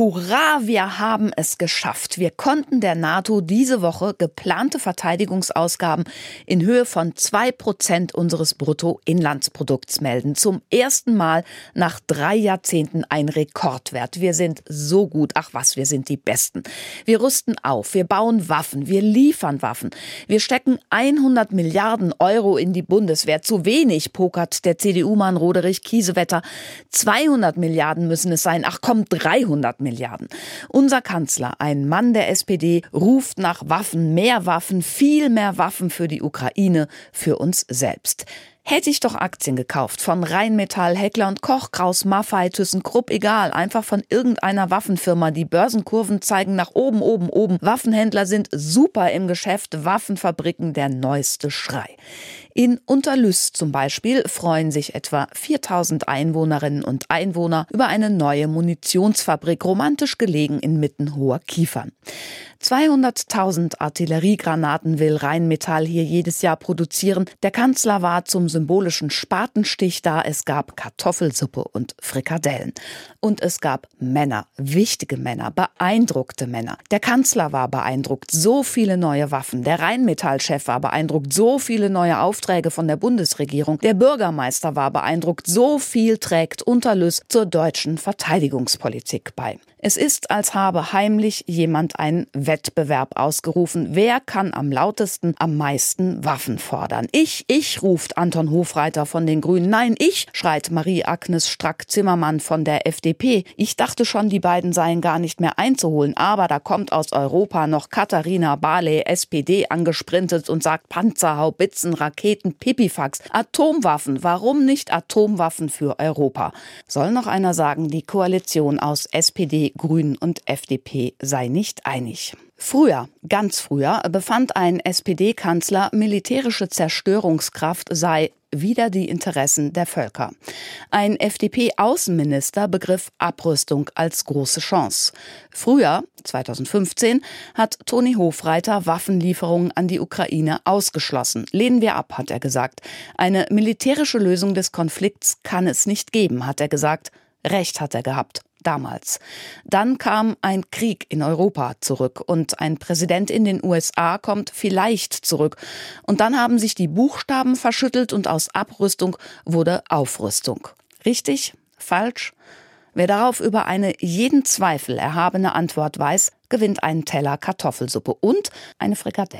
Hurra, wir haben es geschafft. Wir konnten der NATO diese Woche geplante Verteidigungsausgaben in Höhe von zwei Prozent unseres Bruttoinlandsprodukts melden. Zum ersten Mal nach drei Jahrzehnten ein Rekordwert. Wir sind so gut. Ach was, wir sind die Besten. Wir rüsten auf. Wir bauen Waffen. Wir liefern Waffen. Wir stecken 100 Milliarden Euro in die Bundeswehr. Zu wenig, pokert der CDU-Mann Roderich Kiesewetter. 200 Milliarden müssen es sein. Ach komm, 300 Milliarden. Milliarden. Unser Kanzler, ein Mann der SPD, ruft nach Waffen, mehr Waffen, viel mehr Waffen für die Ukraine, für uns selbst. Hätte ich doch Aktien gekauft von Rheinmetall, Heckler und Koch, Kraus, Maffei, ThyssenKrupp, egal, einfach von irgendeiner Waffenfirma. Die Börsenkurven zeigen nach oben, oben, oben. Waffenhändler sind super im Geschäft, Waffenfabriken der neueste Schrei. In Unterlüss zum Beispiel freuen sich etwa 4000 Einwohnerinnen und Einwohner über eine neue Munitionsfabrik, romantisch gelegen inmitten hoher Kiefern. 200.000 Artilleriegranaten will Rheinmetall hier jedes Jahr produzieren. Der Kanzler war zum symbolischen Spatenstich da. Es gab Kartoffelsuppe und Frikadellen. Und es gab Männer, wichtige Männer, beeindruckte Männer. Der Kanzler war beeindruckt, so viele neue Waffen. Der Rheinmetall-Chef war beeindruckt, so viele neue Aufträge von der Bundesregierung. Der Bürgermeister war beeindruckt, so viel trägt Unterlüss zur deutschen Verteidigungspolitik bei. Es ist, als habe heimlich jemand einen Wettbewerb ausgerufen. Wer kann am lautesten, am meisten Waffen fordern? Ich, ich, ruft Anton Hofreiter von den Grünen. Nein, ich, schreit Marie-Agnes Strack-Zimmermann von der FDP. Ich dachte schon, die beiden seien gar nicht mehr einzuholen. Aber da kommt aus Europa noch Katharina Barley, SPD, angesprintet und sagt Panzer, Haubitzen, Raketen, Pipifax, Atomwaffen. Warum nicht Atomwaffen für Europa? Soll noch einer sagen, die Koalition aus SPD, Grünen und FDP sei nicht einig. Früher, ganz früher, befand ein SPD-Kanzler, militärische Zerstörungskraft sei wieder die Interessen der Völker. Ein FDP-Außenminister begriff Abrüstung als große Chance. Früher, 2015, hat Toni Hofreiter Waffenlieferungen an die Ukraine ausgeschlossen. Lehnen wir ab, hat er gesagt. Eine militärische Lösung des Konflikts kann es nicht geben, hat er gesagt. Recht hat er gehabt damals. Dann kam ein Krieg in Europa zurück und ein Präsident in den USA kommt vielleicht zurück. Und dann haben sich die Buchstaben verschüttelt und aus Abrüstung wurde Aufrüstung. Richtig? Falsch? Wer darauf über eine jeden Zweifel erhabene Antwort weiß, gewinnt einen Teller Kartoffelsuppe und eine Frikadelle.